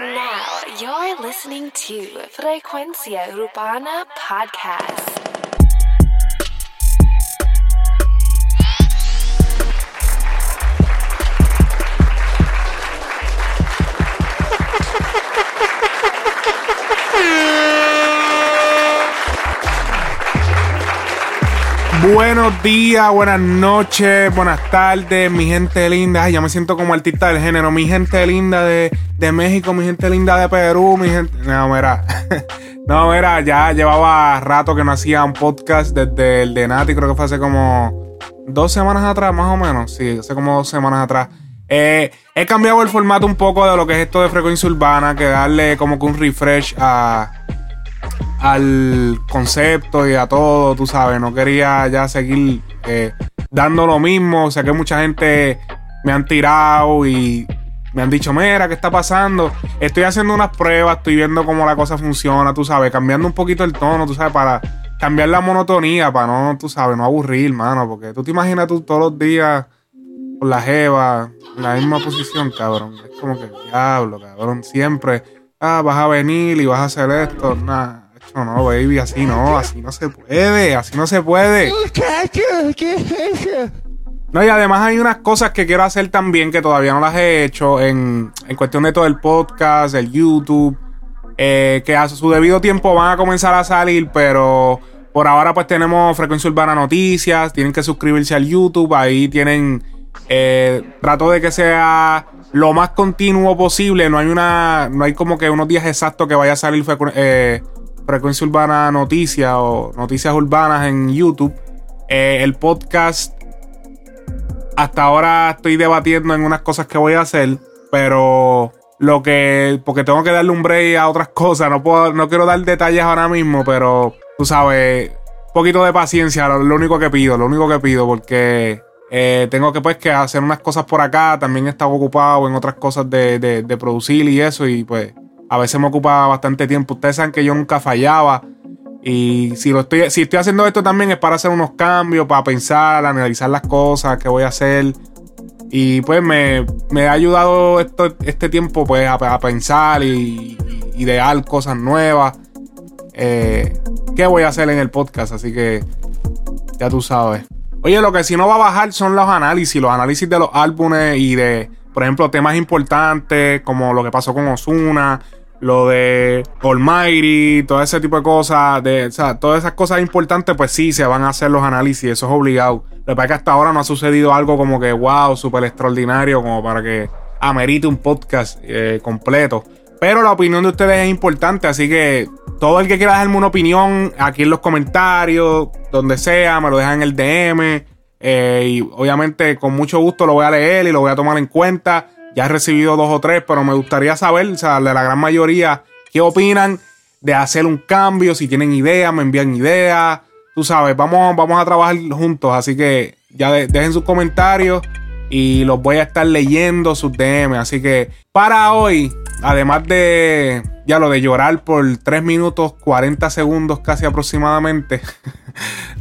Now you're listening to Frecuencia Urbana Podcast. Buenos días, buenas noches, buenas tardes, mi gente linda. Ay, ya me siento como artista del género. Mi gente linda de, de México, mi gente linda de Perú, mi gente. No, mira. no, mira, ya llevaba rato que no hacía un podcast desde el de Nati, creo que fue hace como dos semanas atrás, más o menos. Sí, hace como dos semanas atrás. Eh, he cambiado el formato un poco de lo que es esto de frecuencia urbana, que darle como que un refresh a al concepto y a todo, tú sabes, no quería ya seguir eh, dando lo mismo, o sea que mucha gente me han tirado y me han dicho, mira, ¿qué está pasando? Estoy haciendo unas pruebas, estoy viendo cómo la cosa funciona, tú sabes, cambiando un poquito el tono, tú sabes, para cambiar la monotonía, para no, tú sabes, no aburrir, mano, porque tú te imaginas tú todos los días con la jeva, en la misma posición, cabrón. Es como que diablo, cabrón, siempre, ah, vas a venir y vas a hacer esto, nada no, no, baby, así no, así no se puede, así no se puede. No, y además hay unas cosas que quiero hacer también que todavía no las he hecho en, en cuestión de todo el podcast, el YouTube, eh, que a su debido tiempo van a comenzar a salir, pero por ahora pues tenemos Frecuencia Urbana Noticias, tienen que suscribirse al YouTube, ahí tienen, eh, trato de que sea lo más continuo posible, no hay una, no hay como que unos días exactos que vaya a salir eh, Frecuencia Urbana Noticias o Noticias Urbanas en YouTube. El podcast, hasta ahora estoy debatiendo en unas cosas que voy a hacer, pero lo que, porque tengo que darle un break a otras cosas, no puedo, no quiero dar detalles ahora mismo, pero tú sabes, un poquito de paciencia, lo, único que pido, lo único que pido, porque eh, tengo que pues que hacer unas cosas por acá, también he estado ocupado en otras cosas de, de producir y eso, y pues a veces me ocupa bastante tiempo. Ustedes saben que yo nunca fallaba. Y si lo estoy, si estoy haciendo esto también es para hacer unos cambios, para pensar, analizar las cosas que voy a hacer. Y pues me, ha ayudado esto, este tiempo pues a, pensar y, idear cosas nuevas. Eh, ¿Qué voy a hacer en el podcast? Así que ya tú sabes. Oye, lo que si no va a bajar son los análisis, los análisis de los álbumes y de, por ejemplo, temas importantes como lo que pasó con Osuna, lo de Almighty, todo ese tipo de cosas, de, o sea, todas esas cosas importantes, pues sí, se van a hacer los análisis, eso es obligado. Lo que pasa es que hasta ahora no ha sucedido algo como que, wow, súper extraordinario, como para que amerite un podcast eh, completo. Pero la opinión de ustedes es importante, así que todo el que quiera dejarme una opinión aquí en los comentarios, donde sea, me lo dejan en el DM. Eh, y obviamente con mucho gusto lo voy a leer y lo voy a tomar en cuenta. Ya he recibido dos o tres, pero me gustaría saber, o sea, de la gran mayoría, qué opinan de hacer un cambio, si tienen ideas, me envían ideas. Tú sabes, vamos, vamos a trabajar juntos, así que ya dejen sus comentarios y los voy a estar leyendo sus DM. Así que para hoy, además de ya lo de llorar por 3 minutos 40 segundos casi aproximadamente,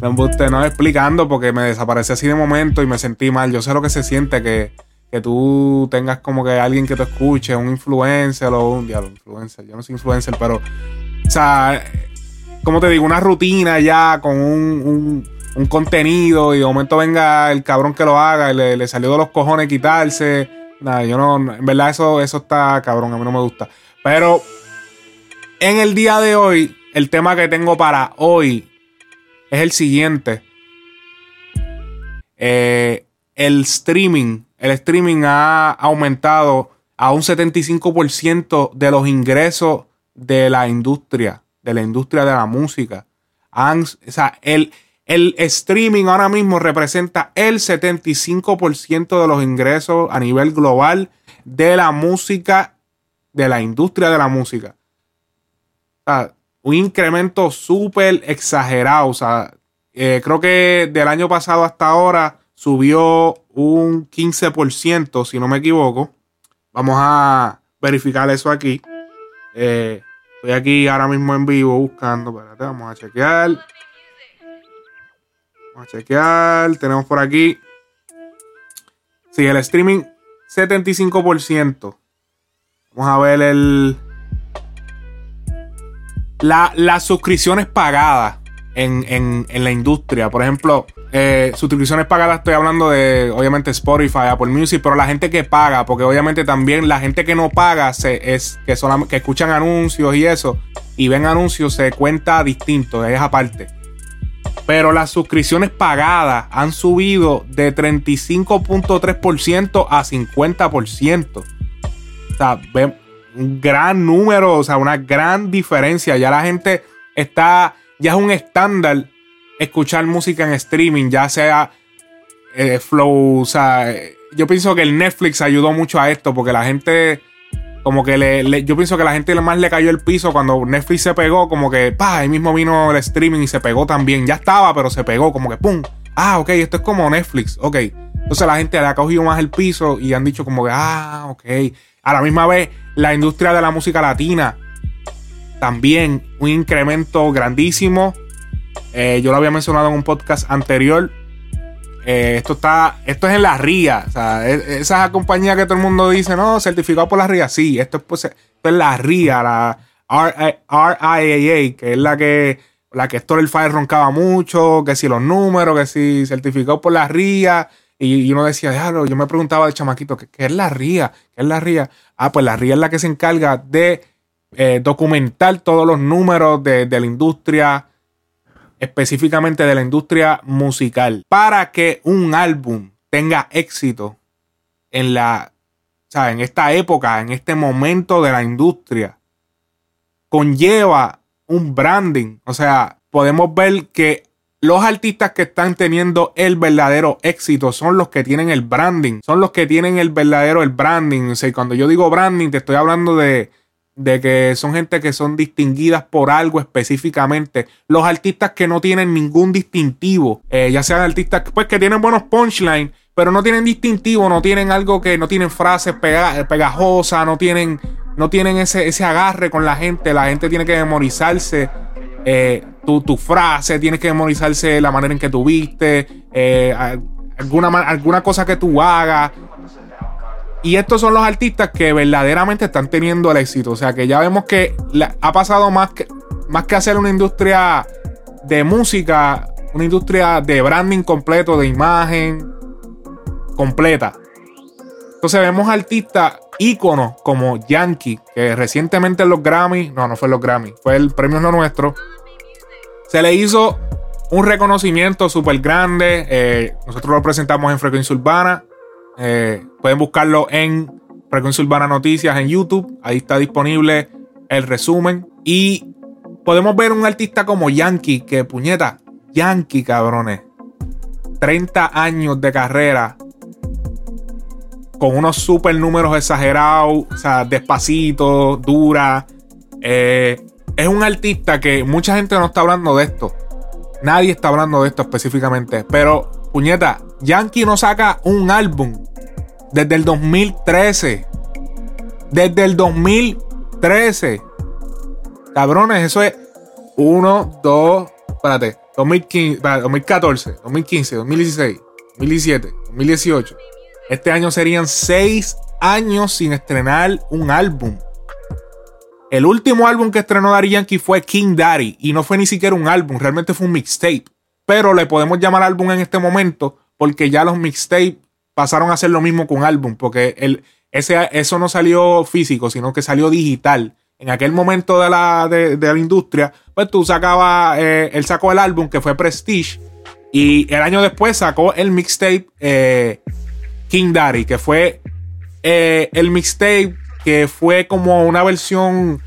usted no explicando porque me desaparecí así de momento y me sentí mal. Yo sé lo que se siente que que tú tengas como que alguien que te escuche, un influencer o un diablo, influencer, yo no soy influencer, pero, o sea, como te digo, una rutina ya con un, un, contenido y de momento venga el cabrón que lo haga y le, salió de los cojones quitarse. Nada, yo no, en verdad eso, eso está cabrón, a mí no me gusta. Pero en el día de hoy, el tema que tengo para hoy es el siguiente. Eh, el streaming el streaming ha aumentado a un 75% de los ingresos de la industria, de la industria de la música. o sea, el, el streaming ahora mismo representa el 75% de los ingresos a nivel global de la música, de la industria de la música. O sea, un incremento súper exagerado. O sea, eh, creo que del año pasado hasta ahora subió un 15%, si no me equivoco. Vamos a verificar eso aquí. Eh, estoy aquí ahora mismo en vivo buscando. Vamos a chequear. Vamos a chequear. Tenemos por aquí. Sí, el streaming 75%. Vamos a ver el. La, las suscripciones pagadas en, en, en la industria. Por ejemplo, eh, suscripciones pagadas, estoy hablando de obviamente Spotify, Apple Music, pero la gente que paga, porque obviamente también la gente que no paga se, es que, que escuchan anuncios y eso, y ven anuncios, se cuenta distinto, es aparte. Pero las suscripciones pagadas han subido de 35.3% a 50%. O sea, ven un gran número, o sea, una gran diferencia. Ya la gente está, ya es un estándar escuchar música en streaming, ya sea eh, Flow, o sea, yo pienso que el Netflix ayudó mucho a esto porque la gente, como que le, yo pienso que la gente más le cayó el piso cuando Netflix se pegó, como que, pa, ahí mismo vino el streaming y se pegó también, ya estaba, pero se pegó, como que, pum, ah, ok, esto es como Netflix, ok. Entonces la gente le ha cogido más el piso y han dicho como que, ah, ok. A la misma vez, la industria de la música latina, también un incremento grandísimo eh, yo lo había mencionado en un podcast anterior. Eh, esto está, esto es en la RIA. O sea, esa compañía que todo el mundo dice, no, certificado por la RIA. Sí, esto es, pues, esto es la RIA, la RIAA, que es la que, la que Store el Fire roncaba mucho, que si los números, que si certificado por la RIA. Y, uno decía, déjalo, yo me preguntaba de chamaquito, ¿qué, es la RIA? ¿Qué es la RIA? Ah, pues la RIA es la que se encarga de eh, documentar todos los números de, de la industria específicamente de la industria musical, para que un álbum tenga éxito en la, en esta época, en este momento de la industria, conlleva un branding. O sea, podemos ver que los artistas que están teniendo el verdadero éxito son los que tienen el branding, son los que tienen el verdadero el branding. O sea, cuando yo digo branding, te estoy hablando de de que son gente que son distinguidas por algo específicamente. Los artistas que no tienen ningún distintivo, eh, ya sean artistas pues, que tienen buenos punchlines, pero no tienen distintivo, no tienen algo que no tienen frases pegajosas, no tienen, no tienen ese, ese agarre con la gente. La gente tiene que memorizarse eh, tu, tu, frase, tiene que memorizarse la manera en que tú viste, eh, alguna, alguna cosa que tú hagas. Y estos son los artistas que verdaderamente están teniendo el éxito. O sea que ya vemos que ha pasado más que, más que hacer una industria de música, una industria de branding completo, de imagen completa. Entonces vemos artistas íconos como Yankee, que recientemente en los Grammy, no, no fue en los Grammy, fue el premio nuestro. Se le hizo un reconocimiento súper grande. Eh, nosotros lo presentamos en Frecuencia Urbana. Eh, pueden buscarlo en Frecuencia Urbana Noticias en YouTube. Ahí está disponible el resumen. Y podemos ver un artista como Yankee, que puñeta, Yankee, cabrones. 30 años de carrera. Con unos super números exagerados. O sea, despacito, dura. Eh, es un artista que mucha gente no está hablando de esto. Nadie está hablando de esto específicamente. Pero, puñeta, Yankee no saca un álbum desde el 2013. Desde el 2013. Cabrones, eso es 1, 2, espérate, 2015, 2014, 2015, 2016, 2017, 2018. Este año serían 6 años sin estrenar un álbum. El último álbum que estrenó Daddy Yankee fue King Daddy y no fue ni siquiera un álbum, realmente fue un mixtape. Pero le podemos llamar álbum en este momento porque ya los mixtapes pasaron a hacer lo mismo con álbum, porque el, ese, eso no salió físico, sino que salió digital. En aquel momento de la, de, la industria, pues tú sacabas, eh, él sacó el álbum que fue Prestige, y el año después sacó el mixtape eh, King Daddy, que fue eh, el mixtape que fue como una versión,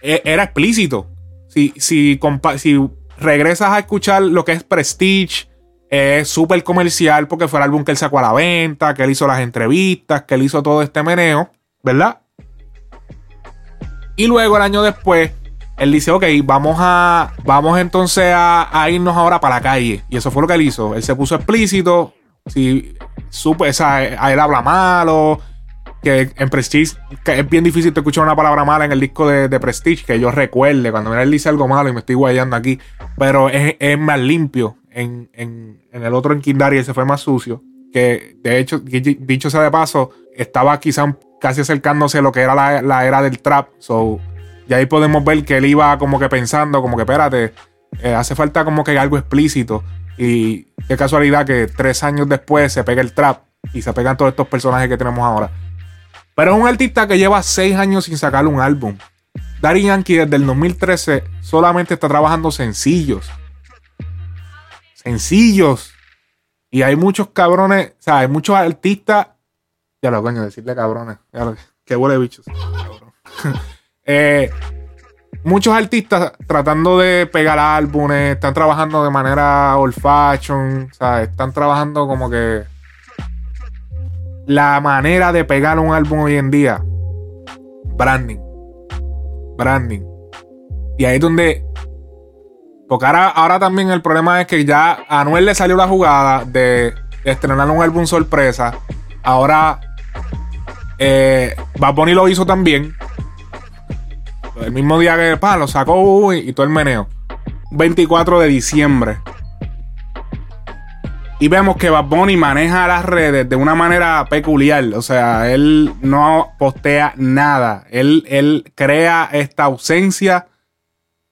era explícito. Si, si, si regresas a escuchar lo que es Prestige, es súper comercial porque fue el álbum que él sacó a la venta, que él hizo las entrevistas, que él hizo todo este meneo, ¿verdad? Y luego el año después, él dice, ok, vamos a, vamos entonces a, irnos ahora para la calle. Y eso fue lo que él hizo. Él se puso explícito, si supe, o a él habla malo, que en Prestige es bien difícil te escuchar una palabra mala en el disco de, Prestige, que yo recuerde cuando él dice algo malo y me estoy guayando aquí, pero es más limpio en, en, el otro en Kindari se fue más sucio. Que de hecho, dicho sea de paso, estaba quizá casi acercándose a lo que era la, era del trap. So, y ahí podemos ver que él iba como que pensando, como que espérate, eh, hace falta como que algo explícito. Y qué casualidad que tres años después se pega el trap y se pegan todos estos personajes que tenemos ahora. Pero es un artista que lleva seis años sin sacar un álbum. Daddy Yankee desde el 2013 solamente está trabajando sencillos. Sencillos. Y hay muchos cabrones, o sea, hay muchos artistas. Ya lo coño, decirle cabrones. Lo, que huele bichos. Eh, muchos artistas tratando de pegar álbumes, están trabajando de manera old fashion, están trabajando como que la manera de pegar un álbum hoy en día, branding, branding. Y ahí es donde, porque ahora, ahora también el problema es que ya a Anuel le salió la jugada de, estrenar un álbum sorpresa. Ahora eh, Bad Bunny lo hizo también. El mismo día que pa, lo sacó y, todo el meneo. 24 de diciembre. Y vemos que Bad Bunny maneja las redes de una manera peculiar. O sea, él no postea nada. Él, él crea esta ausencia.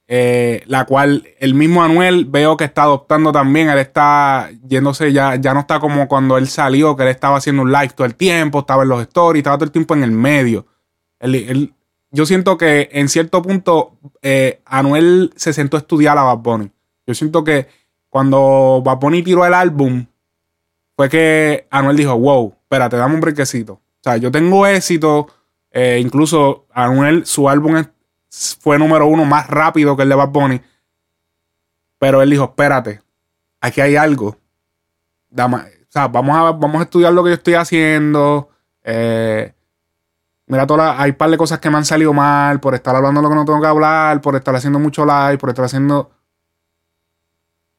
Eh, la cual el mismo Anuel veo que está adoptando también. Él está yéndose, ya, ya no está como cuando él salió, que él estaba haciendo un live todo el tiempo, estaba en los stories, estaba todo el tiempo en el medio. yo siento que en cierto punto eh, Anuel se sentó a estudiar a Bad Bunny. Yo siento que cuando Bad Bunny tiró el álbum, fue que Anuel dijo, wow, espérate, dame un brequecito. O sea, yo tengo éxito. Eh, incluso Anuel, su álbum fue número uno más rápido que el de Bad Bunny. Pero él dijo, espérate, aquí hay algo. o sea, vamos a, vamos a estudiar lo que yo estoy haciendo. Eh, Mira, toda hay un par de cosas que me han salido mal por estar hablando lo que no tengo que hablar, por estar haciendo mucho live, por estar haciendo.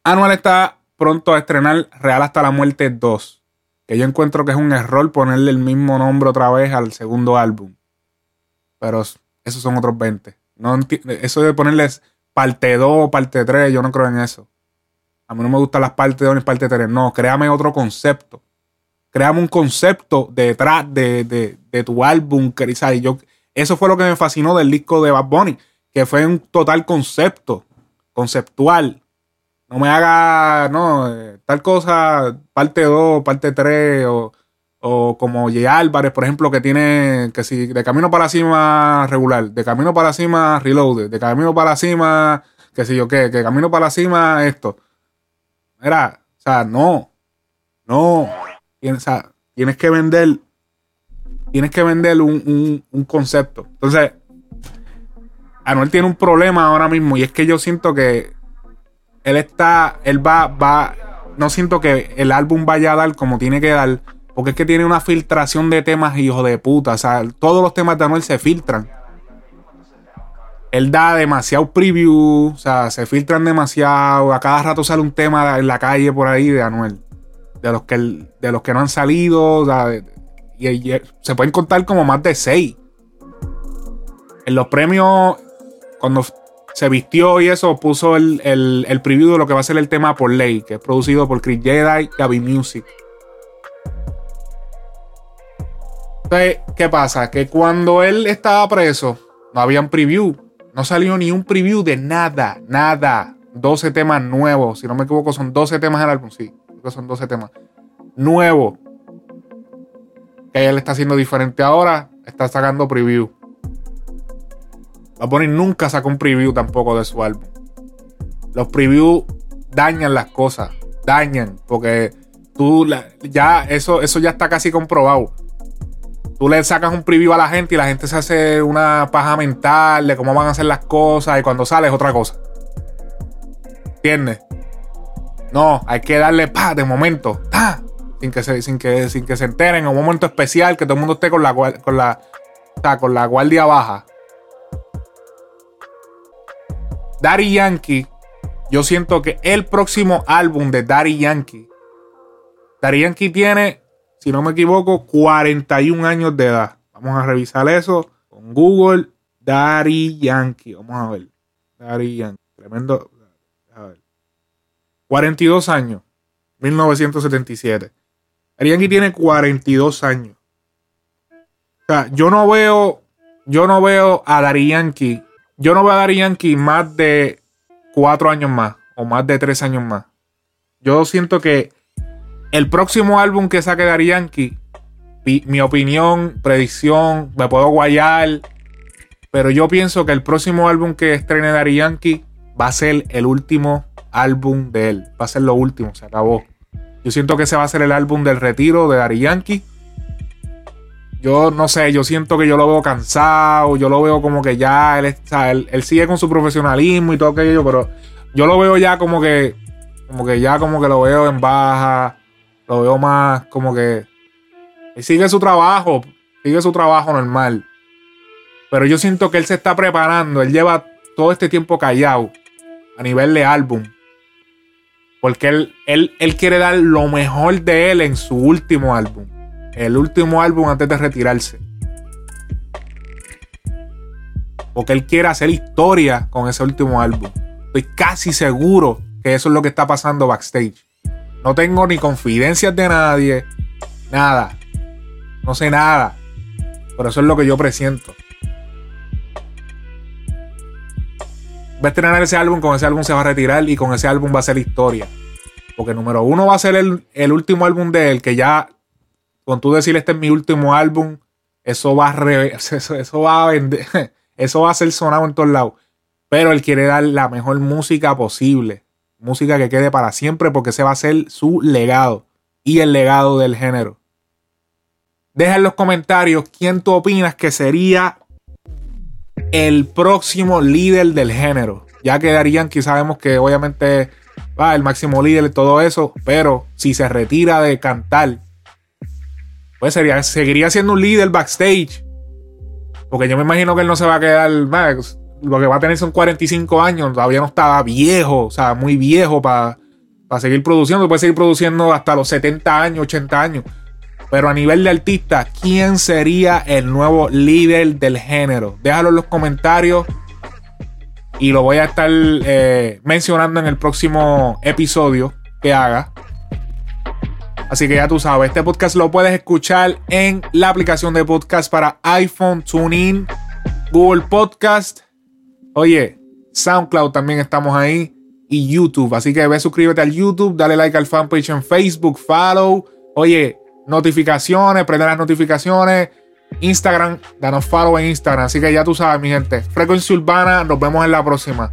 Anual está pronto a estrenar Real hasta la muerte 2. Que yo encuentro que es un error ponerle el mismo nombre otra vez al segundo álbum. Pero esos son otros 20. No eso de ponerles parte 2 parte 3, yo no creo en eso. A mí no me gustan las partes 2 ni parte 3. No, créame otro concepto créame un concepto detrás de, tu álbum. Y yo, eso fue lo que me fascinó del disco de Bad Bunny, que fue un total concepto, conceptual. No me haga, no, eh, tal cosa, parte 2, parte 3, o, o como J. Álvarez, por ejemplo, que tiene, que si de camino para la cima regular, de camino para la cima reloaded, de camino para la cima, que si yo qué, que camino para la cima esto. Era, o sea, no, no. Tienes, tienes que vender. Tienes que vender un, concepto. Entonces, Anuel tiene un problema ahora mismo. Y es que yo siento que él está. Él va. va no siento que el álbum vaya a dar como tiene que dar. Porque es que tiene una filtración de temas, hijo de puta. O sea, todos los temas de Anuel se filtran. Él da demasiado preview. O sea, se filtran demasiado. A cada rato sale un tema en la calle por ahí de Anuel de los que, de los que no han salido. y, se pueden contar como más de seis. En los premios, cuando se vistió y eso, puso el, el, preview de lo que va a ser el tema por ley, que es producido por Chris Jedi y Gaby Music. Entonces, ¿qué pasa? Que cuando él estaba preso, no había un preview. No salió ni un preview de nada, nada. 12 temas nuevos. Si no me equivoco, son 12 temas del álbum, sí son 12 temas. Nuevo. Que él está haciendo diferente ahora. Está sacando preview. a poner nunca sacó un preview tampoco de su álbum. Los previews dañan las cosas. Dañan. Porque tú ya eso, eso ya está casi comprobado. Tú le sacas un preview a la gente y la gente se hace una paja mental de cómo van a hacer las cosas y cuando sale es otra cosa. ¿Entiendes? No, hay que darle pa de momento, pa, sin que se, sin que, sin que se enteren en un momento especial, que todo el mundo esté con la, con la, con la guardia baja. Daddy Yankee, yo siento que el próximo álbum de Daddy Yankee, Daddy Yankee tiene, si no me equivoco, 41 años de edad. Vamos a revisar eso con Google. Daddy Yankee, vamos a ver. Daddy Yankee, tremendo. 42 años. 1977. Arianki tiene 42 años. O sea, yo no veo, yo no veo a Dari Yankee, yo no veo a Dari Yankee más de cuatro años más o más de tres años más. Yo siento que el próximo álbum que saque Dari Yankee, mi opinión, predicción, me puedo guayar, pero yo pienso que el próximo álbum que estrene Dari Yankee va a ser el último álbum de él. Va a ser lo último, se acabó. Yo siento que ese va a ser el álbum del retiro de Dari Yankee. Yo no sé, yo siento que yo lo veo cansado, yo lo veo como que ya él, él, sigue con su profesionalismo y todo aquello, pero yo lo veo ya como que, como que ya como que lo veo en baja, lo veo más como que él sigue su trabajo, sigue su trabajo normal. Pero yo siento que él se está preparando, él lleva todo este tiempo callado a nivel de álbum. Porque él, él, él quiere dar lo mejor de él en su último álbum. El último álbum antes de retirarse. Porque él quiere hacer historia con ese último álbum. Estoy casi seguro que eso es lo que está pasando backstage. No tengo ni confidencias de nadie. Nada. No sé nada. Pero eso es lo que yo presiento. va a estrenar ese álbum, con ese álbum se va a retirar y con ese álbum va a ser historia. Porque número uno va a ser el, último álbum de él, que ya, con tú decir este es mi último álbum, eso va a, eso, va a vender, eso va a ser sonado en todos lados. Pero él quiere dar la mejor música posible. Música que quede para siempre porque ese va a ser su legado y el legado del género. Deja en los comentarios quién tú opinas que sería el próximo líder del género. Ya quedarían, quizás sabemos que obviamente va el máximo líder y todo eso, pero si se retira de cantar, pues sería, seguiría siendo un líder backstage. Porque yo me imagino que él no se va a quedar, lo que va a tener son 45 años, todavía no está viejo, o sea, muy viejo para seguir produciendo, puede seguir produciendo hasta los 70 años, 80 años. Pero a nivel de artista, ¿quién sería el nuevo líder del género? Déjalo en los comentarios y lo voy a estar eh, mencionando en el próximo episodio que haga. Así que ya tú sabes, este podcast lo puedes escuchar en la aplicación de podcast para iPhone, TuneIn, Google Podcast. Oye, SoundCloud también estamos ahí y YouTube. Así que ve, suscríbete al YouTube, dale like al fanpage en Facebook, follow. Oye, notificaciones, prende las notificaciones. Instagram, danos follow en Instagram. Así que ya tú sabes, mi gente. Frecuencia Urbana, nos vemos en la próxima.